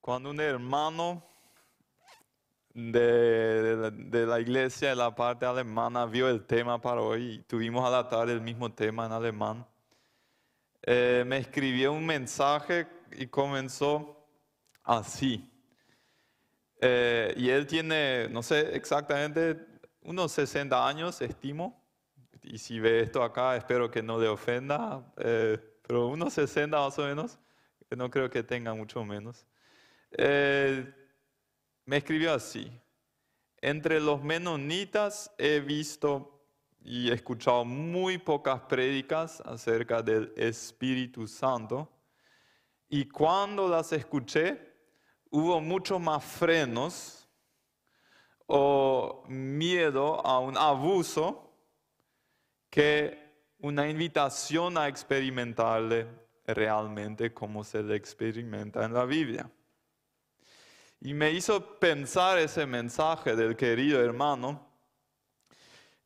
Cuando un hermano de, de la iglesia de la parte alemana vio el tema para hoy y tuvimos a la tarde el mismo tema en alemán, eh, me escribió un mensaje y comenzó así. Eh, y él tiene, no sé exactamente, unos 60 años, estimo. Y si ve esto acá, espero que no le ofenda, eh, pero unos 60 más o menos. No creo que tenga mucho menos. Me escribió así. Entre los menonitas he visto y escuchado muy pocas prédicas acerca del Espíritu Santo. Y cuando las escuché, hubo mucho más frenos o miedo a un abuso que una invitación a experimentarle realmente como se le experimenta en la Biblia. Y me hizo pensar ese mensaje del querido hermano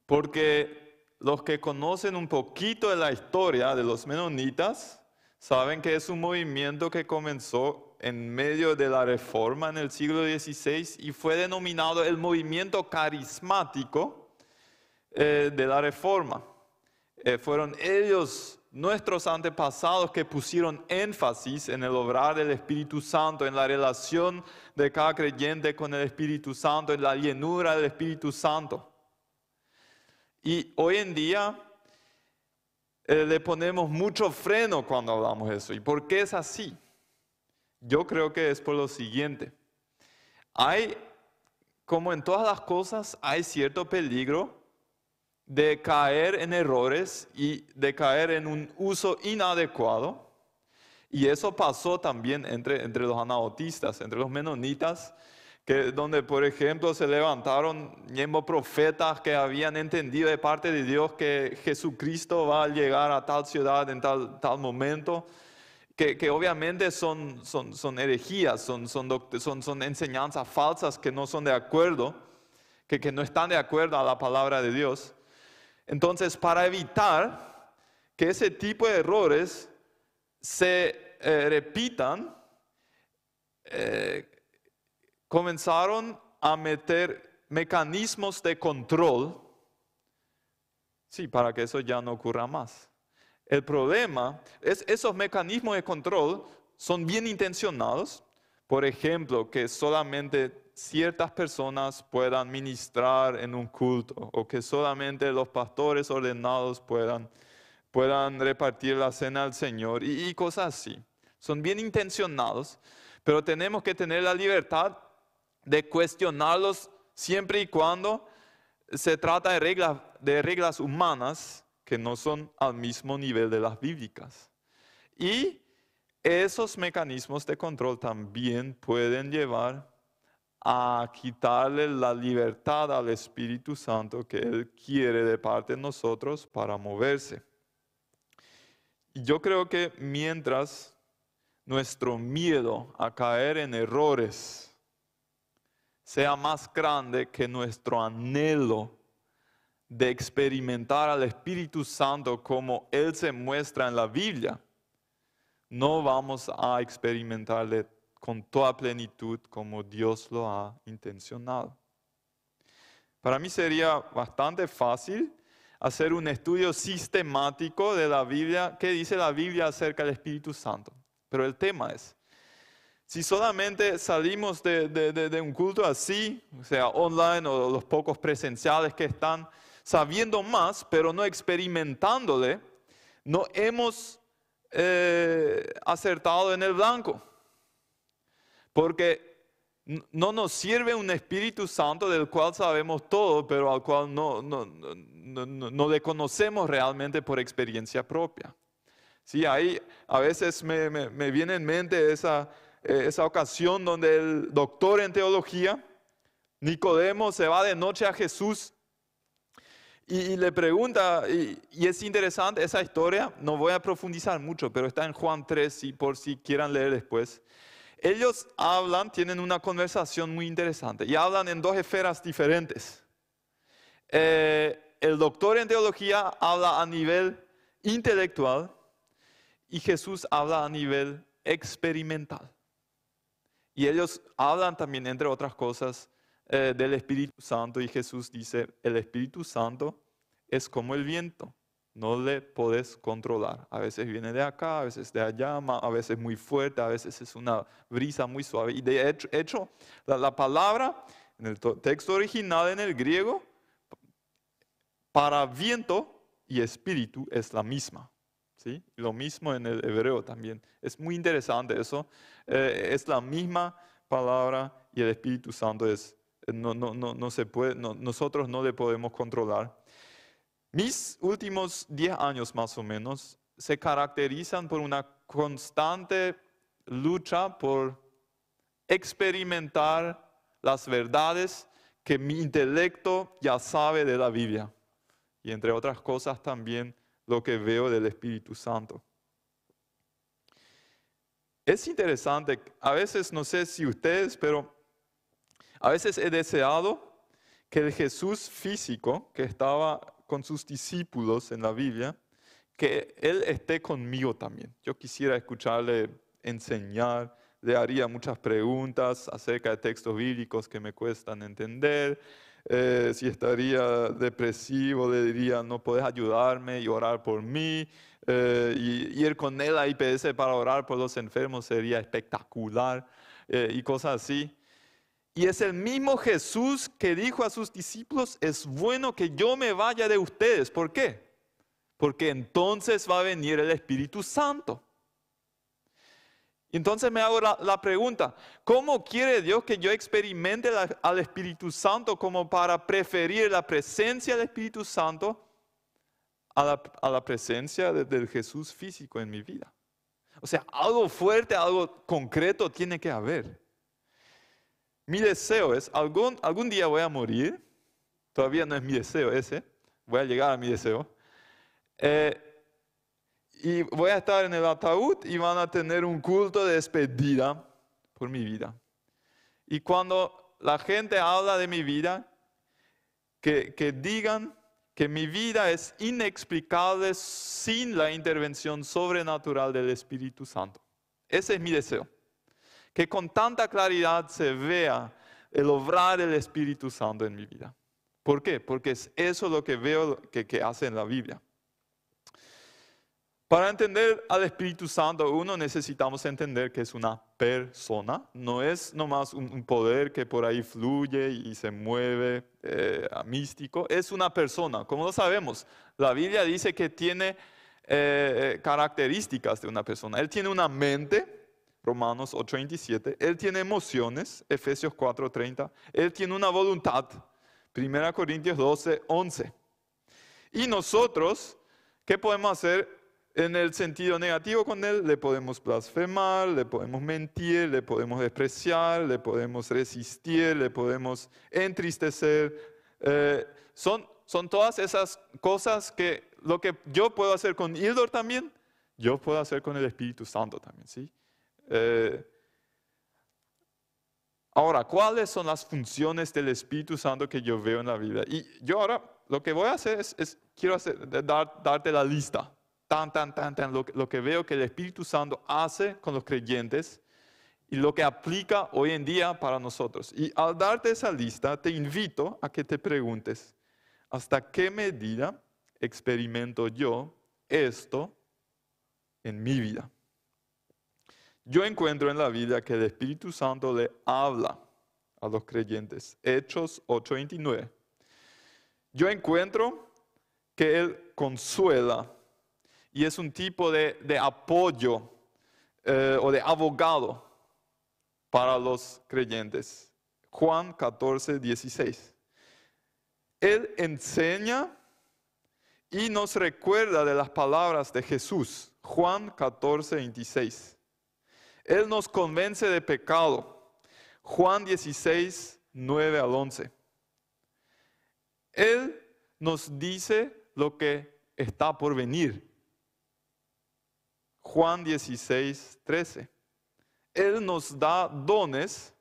porque los que conocen un poquito de la historia de los menonitas saben que es un movimiento que comenzó en medio de la reforma en el siglo XVI y fue denominado el movimiento carismático eh, de la reforma. Eh, fueron ellos, nuestros antepasados, que pusieron énfasis en el obrar del Espíritu Santo, en la relación de cada creyente con el Espíritu Santo, en la llenura del Espíritu Santo. Y hoy en día eh, le ponemos mucho freno cuando hablamos de eso. ¿Y por qué es así? Yo creo que es por lo siguiente. Hay, como en todas las cosas, hay cierto peligro de caer en errores y de caer en un uso inadecuado. Y eso pasó también entre, entre los anabautistas, entre los menonitas que donde por ejemplo se levantaron profetas que habían entendido de parte de Dios que Jesucristo va a llegar a tal ciudad en tal, tal momento, que, que obviamente son, son, son herejías, son, son, son, enseñanzas falsas que no son de acuerdo, que, que no están de acuerdo a la palabra de Dios. Entonces, para evitar que ese tipo de errores se eh, repitan, eh, comenzaron a meter mecanismos de control, sí, para que eso ya no ocurra más. El problema es esos mecanismos de control son bien intencionados, por ejemplo, que solamente ciertas personas puedan ministrar en un culto o que solamente los pastores ordenados puedan, puedan repartir la cena al Señor y, cosas así. Son bien intencionados, pero tenemos que tener la libertad de cuestionarlos siempre y cuando se trata de reglas, de reglas humanas que no son al mismo nivel de las bíblicas. Y esos mecanismos de control también pueden llevar a quitarle la libertad al Espíritu Santo que Él quiere de parte de nosotros para moverse. Y yo creo que mientras nuestro miedo a caer en errores, sea más grande que nuestro anhelo de experimentar al Espíritu Santo como Él se muestra en la Biblia, no vamos a experimentarle con toda plenitud como Dios lo ha intencionado. Para mí sería bastante fácil hacer un estudio sistemático de la Biblia, qué dice la Biblia acerca del Espíritu Santo. Pero el tema es, si solamente salimos de, un culto así, sea online o los pocos presenciales que están, sabiendo más, pero no experimentándole, no hemos eh, acertado en el blanco. Porque no nos sirve un Espíritu Santo del cual sabemos todo, pero al cual no, no, le conocemos realmente por experiencia propia. Sí, ahí a veces me, viene en mente esa, esa ocasión donde el doctor en teología, Nicodemo, se va de noche a Jesús y, le pregunta, y, es interesante esa historia, no voy a profundizar mucho, pero está en Juan 3, y por si quieran leer después. Ellos hablan, tienen una conversación muy interesante y hablan en dos esferas diferentes. Eh, el doctor en teología habla a nivel intelectual y Jesús habla a nivel experimental. Y ellos hablan también, entre otras cosas, eh, del Espíritu Santo y Jesús dice, el Espíritu Santo es como el viento, no le puedes controlar. A veces viene de acá, a veces de allá, a veces muy fuerte, a veces es una brisa muy suave. Y de hecho, la, palabra en el texto original en el griego, para viento y espíritu es la misma. ¿sí? Lo mismo en el hebreo también. Es muy interesante eso. Eh, es la misma palabra y el Espíritu Santo es, no, no, no, no se puede, nosotros no le podemos controlar. Mis últimos 10 años más o menos se caracterizan por una constante lucha por experimentar las verdades que mi intelecto ya sabe de la Biblia. Y entre otras cosas también lo que veo del Espíritu Santo. Es interesante, a veces no sé si ustedes, pero a veces he deseado que el Jesús físico que estaba con sus discípulos en la Biblia, que Él esté conmigo también. Yo quisiera escucharle enseñar, le haría muchas preguntas acerca de textos bíblicos que me cuestan entender. Eh, si estaría depresivo, le diría, no puedes ayudarme y orar por mí. Eh, ir con él a IPS para orar por los enfermos sería espectacular eh, y cosas así. Y es el mismo Jesús que dijo a sus discípulos, es bueno que yo me vaya de ustedes. ¿Por qué? Porque entonces va a venir el Espíritu Santo. Entonces me hago la, pregunta, ¿cómo quiere Dios que yo experimente al Espíritu Santo como para preferir la presencia del Espíritu Santo a la, presencia del Jesús físico en mi vida? O sea, algo fuerte, algo concreto tiene que haber. Mi deseo es, algún, algún día voy a morir, todavía no es mi deseo ese, voy a llegar a mi deseo, eh, y voy a estar en el ataúd y van a tener un culto de despedida por mi vida. Y cuando la gente habla de mi vida, que, que digan que mi vida es inexplicable sin la intervención sobrenatural del Espíritu Santo. Ese es mi deseo que con tanta claridad se vea el obrar del Espíritu Santo en mi vida. ¿Por qué? Porque es eso lo que veo que, hace en la Biblia. Para entender al Espíritu Santo, uno necesitamos entender que es una persona, no es nomás un, poder que por ahí fluye y se mueve eh, místico, es una persona. Como lo sabemos, la Biblia dice que tiene eh, eh, características de una persona. Él tiene una mente, Romanos 8:27. Él tiene emociones, Efesios 4:30. Él tiene una voluntad, 1 Corintios 12:11. Y nosotros, ¿qué podemos hacer en el sentido negativo con Él? Le podemos blasfemar, le podemos mentir, le podemos despreciar, le podemos resistir, le podemos entristecer. Eh, son, son todas esas cosas que lo que yo puedo hacer con Hildor también, yo puedo hacer con el Espíritu Santo también, ¿sí? Eh, ahora, ¿cuáles son las funciones del Espíritu Santo que yo veo en la vida? Y yo ahora lo que voy a hacer es, quiero hacer, darte la lista, tan, tan, tan, tan, lo, lo que veo que el Espíritu Santo hace con los creyentes y lo que aplica hoy en día para nosotros. Y al darte esa lista, te invito a que te preguntes, ¿hasta qué medida experimento yo esto en mi vida? Yo encuentro en la Biblia que el Espíritu Santo le habla a los creyentes. Hechos 8:29. Yo encuentro que Él consuela y es un tipo de, apoyo eh, o de abogado para los creyentes. Juan 14, 16. Él enseña y nos recuerda de las palabras de Jesús. Juan 14, 26. Él nos convence de pecado. Juan 16, 9 al 11. Él nos dice lo que está por venir. Juan 16, 13. Él nos da dones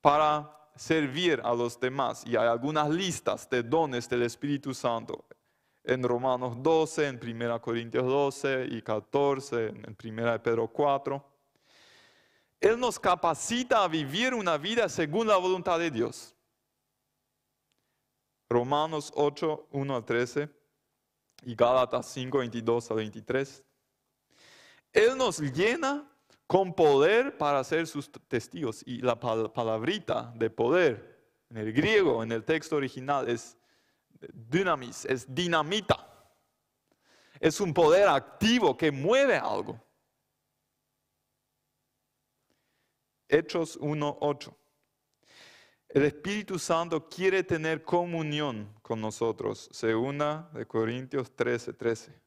para servir a los demás. Y hay algunas listas de dones del Espíritu Santo en Romanos 12, en 1 Corintios 12 y 14, en 1 Pedro 4. Él nos capacita a vivir una vida según la voluntad de Dios. Romanos 8, 1 al 13 y Gálatas 5, 22 al 23. Él nos llena con poder para ser sus testigos. Y la palabrita de poder en el griego, en el texto original, es dynamis, es dinamita. Es un poder activo que mueve algo. Hechos 1.8. El Espíritu Santo quiere tener comunión con nosotros, segunda de Corintios 13.13. 13.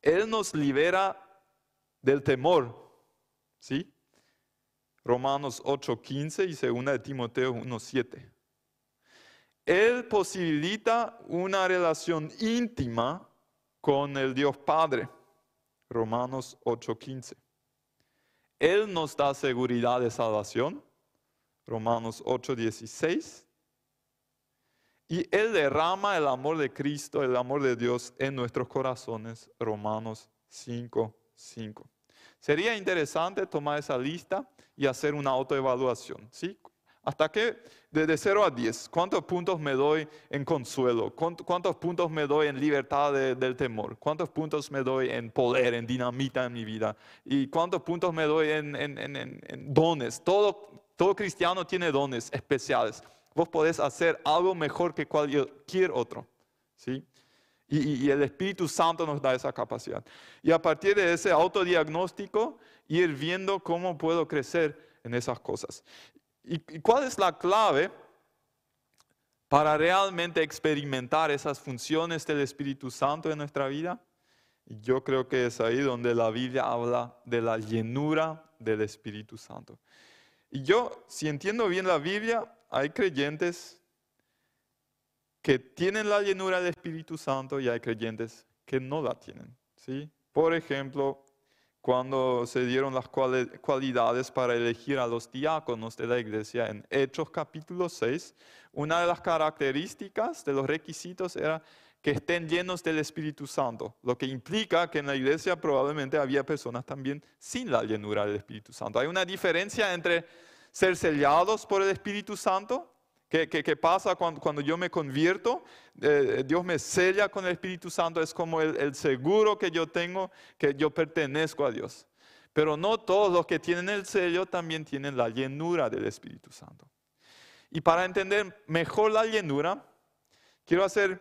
Él nos libera del temor, ¿sí? Romanos 8.15 y segunda de Timoteo 1.7. Él posibilita una relación íntima con el Dios Padre. Romanos 8:15. Él nos da seguridad de salvación. Romanos 8:16. Y Él derrama el amor de Cristo, el amor de Dios en nuestros corazones. Romanos 5:5. Sería interesante tomar esa lista y hacer una autoevaluación. ¿sí? ¿Hasta qué? De 0 a 10, ¿cuántos puntos me doy en consuelo? ¿Cuántos puntos me doy en libertad del temor? ¿Cuántos puntos me doy en poder, en dinamita en mi vida? ¿Y cuántos puntos me doy en, dones? Todo, todo cristiano tiene dones especiales. Vos podés hacer algo mejor que cualquier otro. ¿sí? Y, y, el Espíritu Santo nos da esa capacidad. Y a partir de ese autodiagnóstico, ir viendo cómo puedo crecer en esas cosas. ¿Y cuál es la clave para realmente experimentar esas funciones del Espíritu Santo en nuestra vida? Yo creo que es ahí donde la Biblia habla de la llenura del Espíritu Santo. Y yo, si entiendo bien la Biblia, hay creyentes que tienen la llenura del Espíritu Santo y hay creyentes que no la tienen. ¿sí? Por ejemplo, cuando se dieron las cualidades para elegir a los diáconos de la iglesia en Hechos capítulo 6, una de las características de los requisitos era que estén llenos del Espíritu Santo, lo que implica que en la iglesia probablemente había personas también sin la llenura del Espíritu Santo. Hay una diferencia entre ser sellados por el Espíritu Santo ¿Qué, pasa cuando, yo me convierto? Eh, Dios me sella con el Espíritu Santo, es como el, seguro que yo tengo que yo pertenezco a Dios. Pero no todos los que tienen el sello también tienen la llenura del Espíritu Santo. Y para entender mejor la llenura, quiero hacer,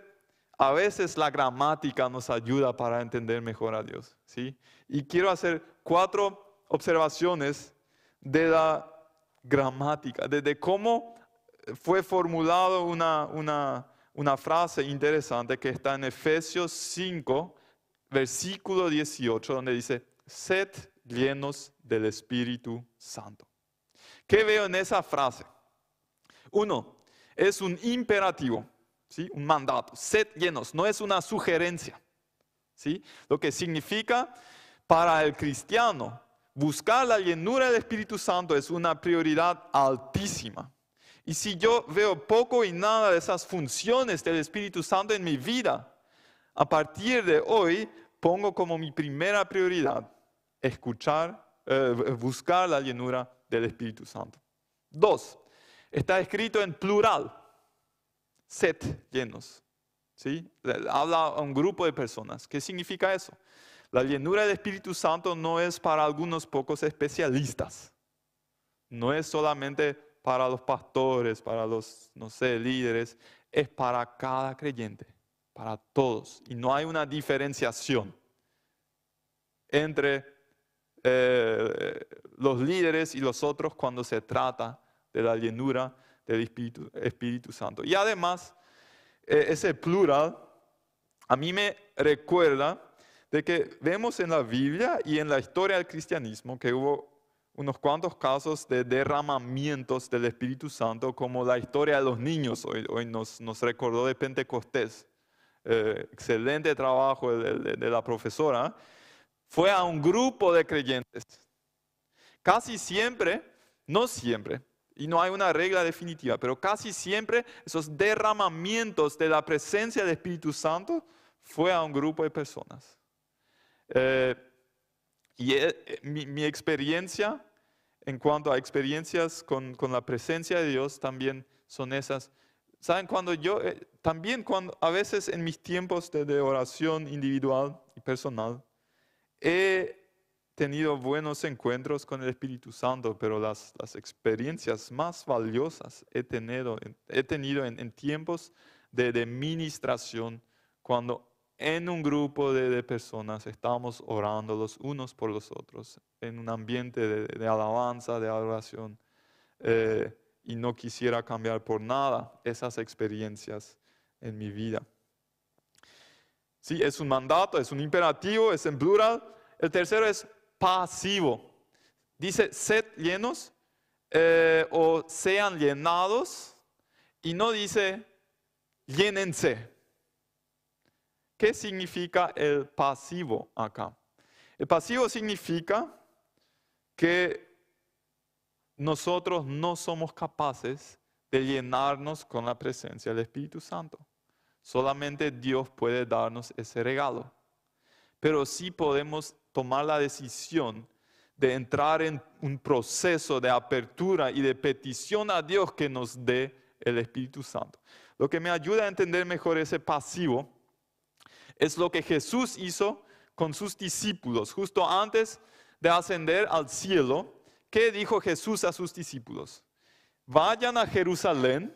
a veces la gramática nos ayuda para entender mejor a Dios. ¿sí? Y quiero hacer cuatro observaciones de la gramática, de cómo fue formulado una, frase interesante que está en Efesios 5, versículo 18, donde dice, sed llenos del Espíritu Santo. ¿Qué veo en esa frase? Uno, es un imperativo, ¿sí? un mandato. Sed llenos, no es una sugerencia. ¿sí? Lo que significa para el cristiano, buscar la llenura del Espíritu Santo es una prioridad altísima. Y si yo veo poco y nada de esas funciones del Espíritu Santo en mi vida, a partir de hoy pongo como mi primera prioridad escuchar, eh, buscar la llenura del Espíritu Santo. Dos, está escrito en plural, set llenos. ¿sí? Habla a un grupo de personas. ¿Qué significa eso? La llenura del Espíritu Santo no es para algunos pocos especialistas. No es solamente para los pastores, para los, no sé, líderes, es para cada creyente, para todos. Y no hay una diferenciación entre eh, los líderes y los otros cuando se trata de la llenura del Espíritu, Santo. Y además, eh, ese plural a mí me recuerda de que vemos en la Biblia y en la historia del cristianismo que hubo unos cuantos casos de derramamientos del Espíritu Santo, como la historia de los niños, hoy, hoy nos, recordó de Pentecostés. Eh, excelente trabajo de, la profesora. Fue a un grupo de creyentes. Casi siempre, no siempre, y no hay una regla definitiva, pero casi siempre esos derramamientos de la presencia del Espíritu Santo fue a un grupo de personas. Eh, y eh, mi, experiencia en cuanto a experiencias con, con la presencia de Dios, también son esas. ¿Saben? Cuando yo, eh, también cuando a veces en mis tiempos de, de oración individual y personal, he tenido buenos encuentros con el Espíritu Santo, pero las, las experiencias más valiosas he tenido, he tenido en, en tiempos de, de, ministración, cuando en un grupo de, de, personas estábamos orando los unos por los otros, en un ambiente de, de alabanza, de adoración, eh, y no quisiera cambiar por nada esas experiencias en mi vida. Sí, es un mandato, es un imperativo, es en plural. El tercero es pasivo. Dice, sed llenos eh, o sean llenados y no dice, llénense. ¿Qué significa el pasivo acá? El pasivo significa que nosotros no somos capaces de llenarnos con la presencia del Espíritu Santo. Solamente Dios puede darnos ese regalo. Pero sí podemos tomar la decisión de entrar en un proceso de apertura y de petición a Dios que nos dé el Espíritu Santo. Lo que me ayuda a entender mejor ese pasivo es lo que Jesús hizo con sus discípulos justo antes de ascender al cielo. ¿Qué dijo Jesús a sus discípulos? Vayan a Jerusalén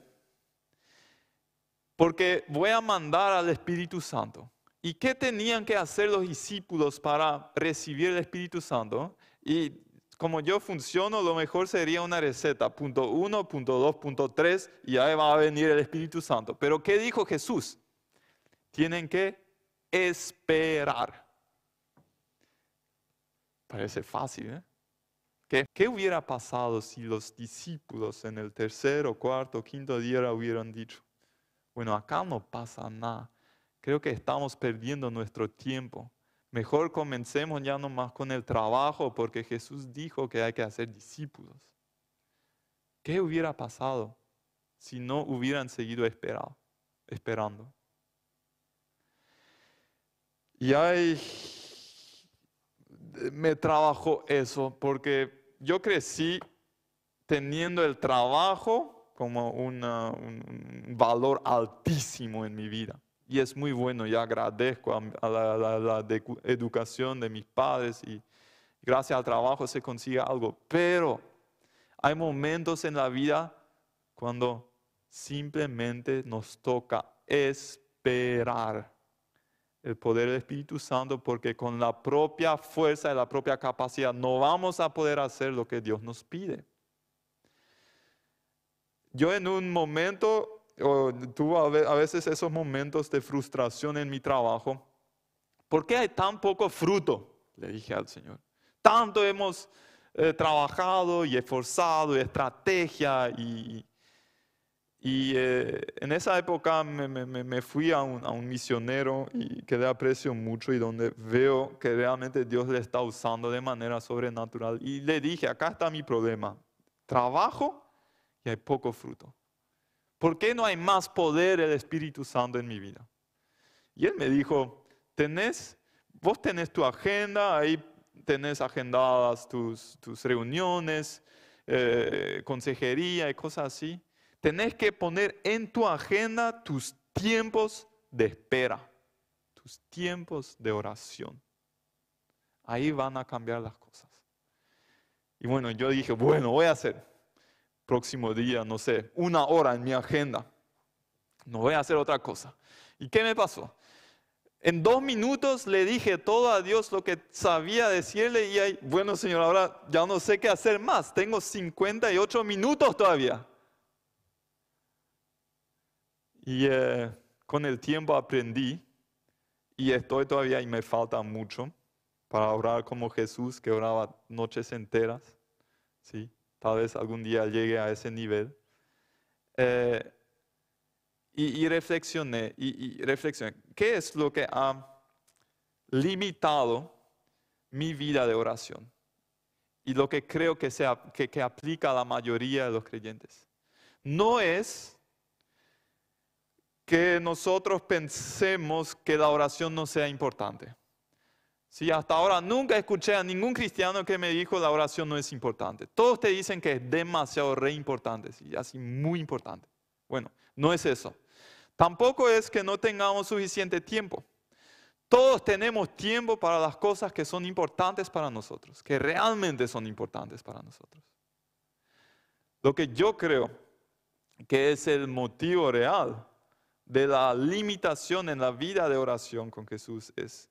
porque voy a mandar al Espíritu Santo. ¿Y qué tenían que hacer los discípulos para recibir el Espíritu Santo? Y como yo funciono, lo mejor sería una receta, punto uno, punto dos, punto tres, y ahí va a venir el Espíritu Santo. Pero ¿qué dijo Jesús? Tienen que esperar. Parece fácil, ¿eh? ¿Qué, ¿Qué, hubiera pasado si los discípulos en el tercer cuarto quinto día hubieran dicho, bueno, acá no pasa nada, creo que estamos perdiendo nuestro tiempo. Mejor comencemos ya nomás con el trabajo porque Jesús dijo que hay que hacer discípulos. ¿Qué hubiera pasado si no hubieran seguido esperado, esperando? Y ahí me trabajó eso porque yo crecí teniendo el trabajo como una, un valor altísimo en mi vida y es muy bueno y agradezco a, la, educación de mis padres y gracias al trabajo se consigue algo. Pero hay momentos en la vida cuando simplemente nos toca esperar el poder del Espíritu Santo porque con la propia fuerza y la propia capacidad no vamos a poder hacer lo que Dios nos pide. Yo en un momento o tuvo a veces esos momentos de frustración en mi trabajo. ¿Por qué hay tan poco fruto? Le dije al Señor. Tanto hemos eh, trabajado y esforzado y estrategia y, y eh, en esa época me, me, me fui a un, a un, misionero y que le aprecio mucho y donde veo que realmente Dios le está usando de manera sobrenatural. Y le dije, acá está mi problema. Trabajo y hay poco fruto. ¿Por qué no hay más poder del Espíritu Santo en mi vida? Y él me dijo, tenés, vos tenés tu agenda, ahí tenés agendadas tus, tus reuniones, eh, consejería y cosas así. Tenés que poner en tu agenda tus tiempos de espera, tus tiempos de oración. Ahí van a cambiar las cosas. Y bueno, yo dije, bueno, voy a hacer próximo día, no sé, una hora en mi agenda. No voy a hacer otra cosa. ¿Y qué me pasó? En dos minutos le dije todo a Dios lo que sabía decirle y ahí, bueno Señor, ahora ya no sé qué hacer más. Tengo 58 minutos todavía. Y eh, con el tiempo aprendí y estoy todavía y me falta mucho para orar como Jesús que oraba noches enteras. ¿sí? Tal vez algún día llegue a ese nivel. Eh, y, reflexioné, y, reflexioné, ¿qué es lo que ha limitado mi vida de oración? Y lo que creo que, sea, que, que aplica a la mayoría de los creyentes. No es que nosotros pensemos que la oración no sea importante, Sí, hasta ahora nunca escuché a ningún cristiano que me dijo la oración no es importante. Todos te dicen que es demasiado re importante, sí, así muy importante. Bueno, no es eso. Tampoco es que no tengamos suficiente tiempo. Todos tenemos tiempo para las cosas que son importantes para nosotros, que realmente son importantes para nosotros. Lo que yo creo que es el motivo real de la limitación en la vida de oración con Jesús es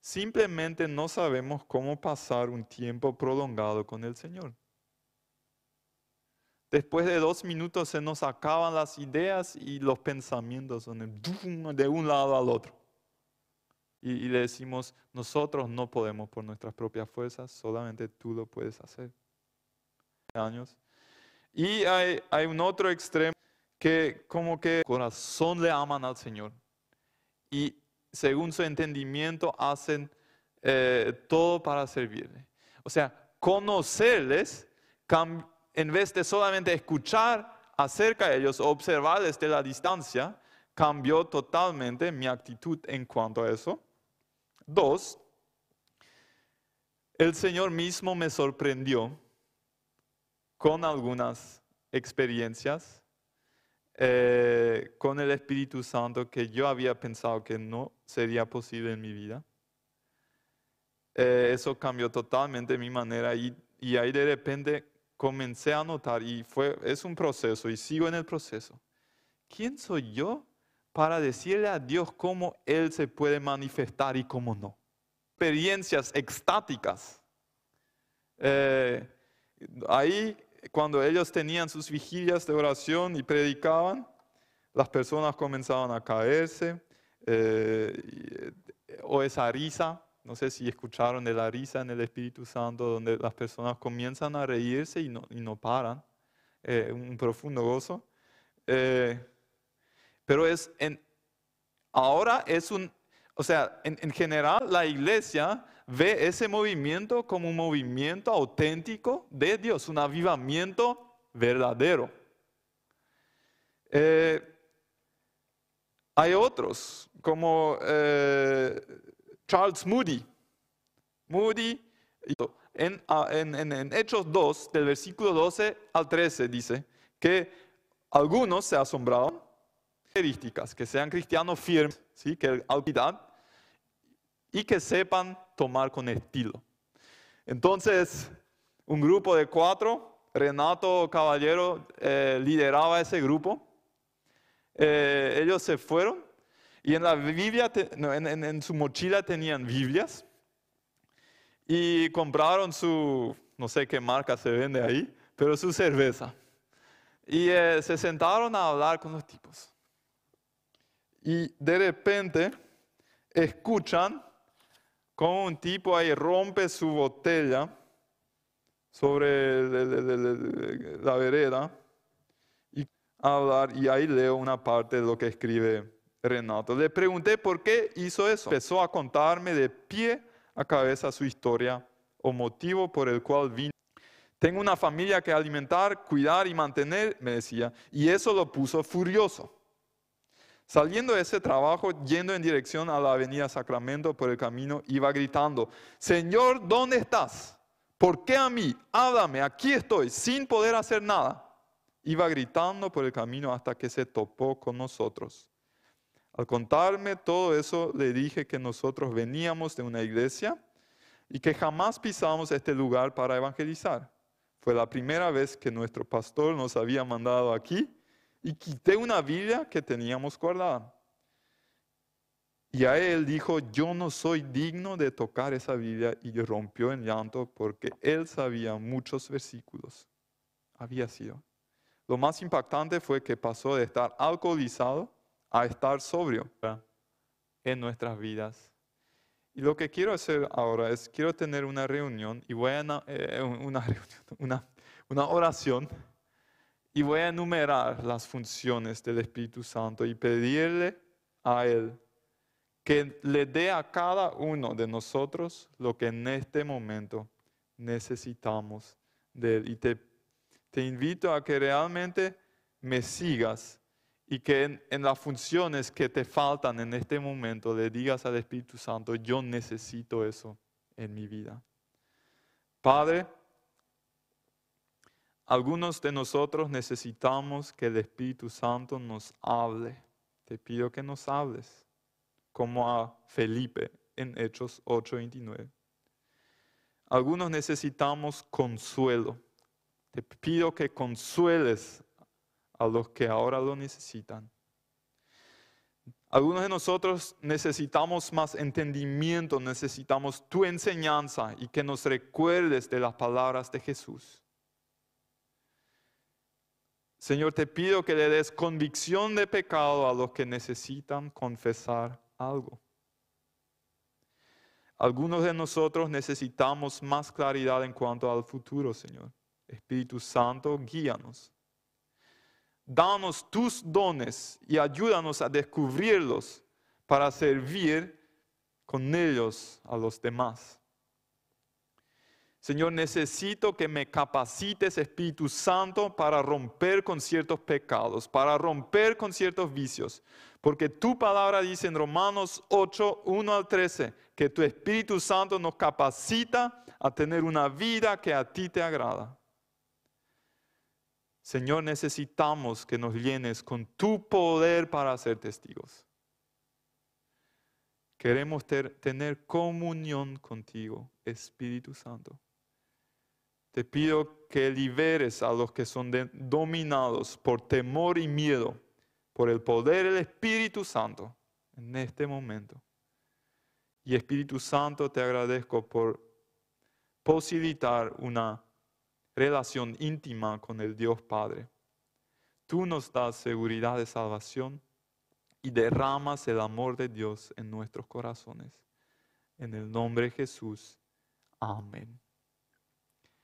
simplemente no sabemos cómo pasar un tiempo prolongado con el Señor. Después de dos minutos se nos acaban las ideas y los pensamientos de un lado al otro. Y, le decimos, nosotros no podemos por nuestras propias fuerzas, solamente tú lo puedes hacer. Años. Y hay un otro extremo que como que corazón le aman al Señor. Y según su entendimiento hacen eh, todo para servirle. O sea, conocerles en vez de solamente escuchar acerca de ellos, observar desde la distancia, cambió totalmente mi actitud en cuanto a eso. Dos, el Señor mismo me sorprendió con algunas experiencias eh, con el Espíritu Santo que yo había pensado que no sería posible en mi vida. Eh, eso cambió totalmente mi manera y, y ahí de repente comencé a notar y fue, es un proceso y sigo en el proceso. ¿Quién soy yo para decirle a Dios cómo Él se puede manifestar y cómo no? Experiencias extáticas. Eh, ahí cuando ellos tenían sus vigilias de oración y predicaban, las personas comenzaban a caerse, eh, o esa risa, no sé si escucharon de la risa en el Espíritu Santo, donde las personas comienzan a reírse y no, y no paran, eh, un profundo gozo. Eh, pero es en, ahora es un, o sea, en, en general la iglesia ve ese movimiento como un movimiento auténtico de Dios, un avivamiento verdadero. Eh, hay otros, como eh, Charles Moody. Moody, en, en, Hechos 2, del versículo 12 al 13, dice que algunos se asombraron características, que sean cristianos firmes, ¿sí? que autoridad y que sepan tomar con estilo. Entonces, un grupo de cuatro, Renato Caballero eh, lideraba ese grupo. Eh, ellos se fueron y en la Biblia, en, su mochila tenían Biblias y compraron su, no sé qué marca se vende ahí, pero su cerveza. Y eh, se sentaron a hablar con los tipos. Y de repente escuchan como un tipo ahí rompe su botella sobre la vereda y hablar, y ahí leo una parte de lo que escribe Renato. Le pregunté por qué hizo eso. Empezó a contarme de pie a cabeza su historia o motivo por el cual vino. Tengo una familia que alimentar, cuidar y mantener, me decía, y eso lo puso furioso. Saliendo de ese trabajo, yendo en dirección a la avenida Sacramento por el camino, iba gritando, Señor, ¿dónde estás? ¿Por qué a mí? Háblame, aquí estoy, sin poder hacer nada. Iba gritando por el camino hasta que se topó con nosotros. Al contarme todo eso, le dije que nosotros veníamos de una iglesia y que jamás pisamos este lugar para evangelizar. Fue la primera vez que nuestro pastor nos había mandado aquí y quité una Biblia que teníamos guardada. Y a él dijo, yo no soy digno de tocar esa Biblia y rompió en llanto porque él sabía muchos versículos. Había sido. Lo más impactante fue que pasó de estar alcoholizado a estar sobrio en nuestras vidas. Y lo que quiero hacer ahora es, quiero tener una reunión y voy a eh, una, una oración y voy a enumerar las funciones del Espíritu Santo y pedirle a Él que le dé a cada uno de nosotros lo que en este momento necesitamos de Él. Y te, invito a que realmente me sigas y que en, las funciones que te faltan en este momento le digas al Espíritu Santo, yo necesito eso en mi vida. Padre, algunos de nosotros necesitamos que el Espíritu Santo nos hable. Te pido que nos hables, como a Felipe en Hechos 8:29. Algunos necesitamos consuelo. Te pido que consueles a los que ahora lo necesitan. Algunos de nosotros necesitamos más entendimiento, necesitamos tu enseñanza y que nos recuerdes de las palabras de Jesús. Señor, te pido que le des convicción de pecado a los que necesitan confesar algo. Algunos de nosotros necesitamos más claridad en cuanto al futuro, Señor. Espíritu Santo, guíanos. Danos tus dones y ayúdanos a descubrirlos para servir con ellos a los demás. Señor, necesito que me capacites, Espíritu Santo, para romper con ciertos pecados, para romper con ciertos vicios. Porque tu palabra dice en Romanos 8, 1 al 13, que tu Espíritu Santo nos capacita a tener una vida que a ti te agrada. Señor, necesitamos que nos llenes con tu poder para ser testigos. Queremos tener comunión contigo, Espíritu Santo. Te pido que liberes a los que son dominados por temor y miedo, por el poder del Espíritu Santo en este momento. Y Espíritu Santo, te agradezco por posibilitar una relación íntima con el Dios Padre. Tú nos das seguridad de salvación y derramas el amor de Dios en nuestros corazones. En el nombre de Jesús. Amén.